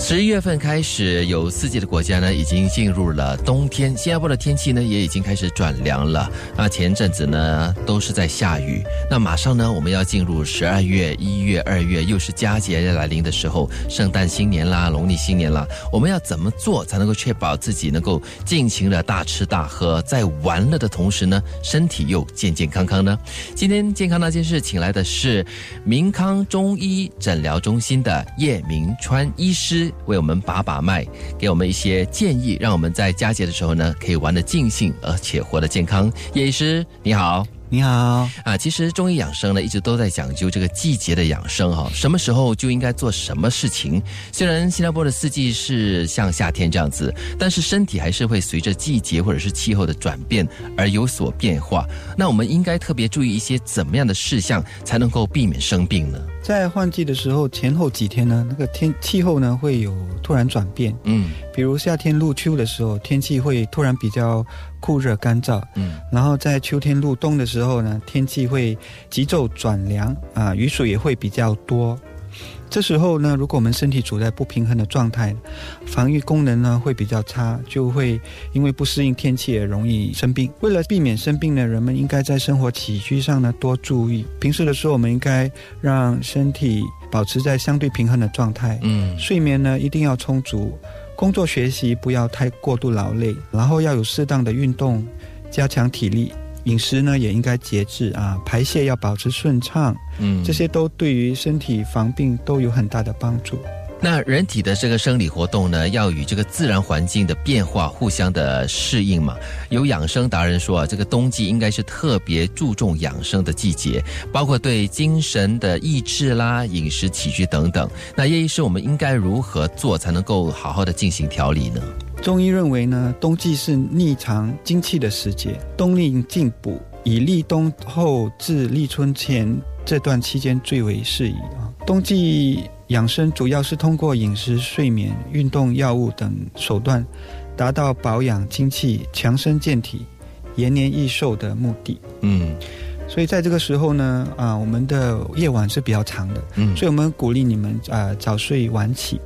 十一月份开始，有四季的国家呢，已经进入了冬天。新加坡的天气呢，也已经开始转凉了。那前阵子呢，都是在下雨。那马上呢，我们要进入十二月、一月、二月，又是佳节要来临的时候，圣诞新年啦，农历新年啦。我们要怎么做才能够确保自己能够尽情的大吃大喝，在玩乐的同时呢，身体又健健康康呢？今天健康那件事，请来的是明康中医诊疗中心的叶明川医师。为我们把把脉，给我们一些建议，让我们在佳节的时候呢，可以玩得尽兴，而且活得健康。叶医师，你好。你好啊，其实中医养生呢，一直都在讲究这个季节的养生哈，什么时候就应该做什么事情。虽然新加坡的四季是像夏天这样子，但是身体还是会随着季节或者是气候的转变而有所变化。那我们应该特别注意一些怎么样的事项，才能够避免生病呢？在换季的时候，前后几天呢，那个天气候呢会有突然转变。嗯，比如夏天入秋的时候，天气会突然比较。酷热干燥，嗯，然后在秋天入冬的时候呢，天气会急骤转凉啊，雨水也会比较多。这时候呢，如果我们身体处在不平衡的状态，防御功能呢会比较差，就会因为不适应天气而容易生病。为了避免生病呢，人们应该在生活起居上呢多注意。平时的时候，我们应该让身体保持在相对平衡的状态，嗯，睡眠呢一定要充足。工作学习不要太过度劳累，然后要有适当的运动，加强体力。饮食呢也应该节制啊，排泄要保持顺畅，嗯，这些都对于身体防病都有很大的帮助。那人体的这个生理活动呢，要与这个自然环境的变化互相的适应嘛。有养生达人说啊，这个冬季应该是特别注重养生的季节，包括对精神的抑制啦、饮食起居等等。那叶医师，我们应该如何做才能够好好的进行调理呢？中医认为呢，冬季是逆藏精气的时节，冬令进补，以立冬后至立春前这段期间最为适宜啊。冬季。养生主要是通过饮食、睡眠、运动、药物等手段，达到保养精气、强身健体、延年益寿的目的。嗯，所以在这个时候呢，啊，我们的夜晚是比较长的，嗯，所以我们鼓励你们啊早睡晚起。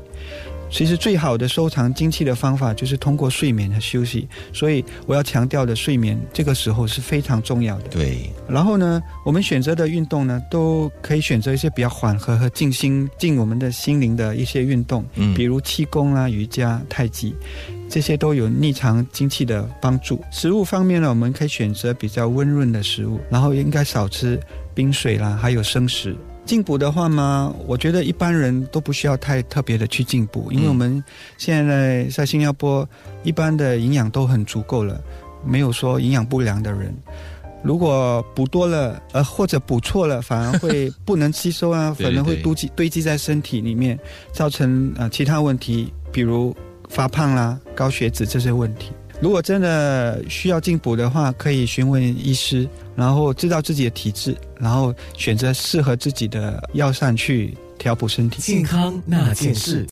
其实最好的收藏精气的方法就是通过睡眠和休息，所以我要强调的睡眠这个时候是非常重要的。对。然后呢，我们选择的运动呢，都可以选择一些比较缓和和静心、静我们的心灵的一些运动，嗯，比如气功啊、瑜伽、太极，这些都有逆藏精气的帮助。食物方面呢，我们可以选择比较温润的食物，然后应该少吃冰水啦，还有生食。进补的话嘛，我觉得一般人都不需要太特别的去进补，因为我们现在在新加坡，一般的营养都很足够了，没有说营养不良的人。如果补多了，呃，或者补错了，反而会不能吸收啊，反而会堆积堆积在身体里面，造成呃其他问题，比如发胖啦、高血脂这些问题。如果真的需要进补的话，可以询问医师，然后知道自己的体质，然后选择适合自己的药膳去调补身体。健康那件事。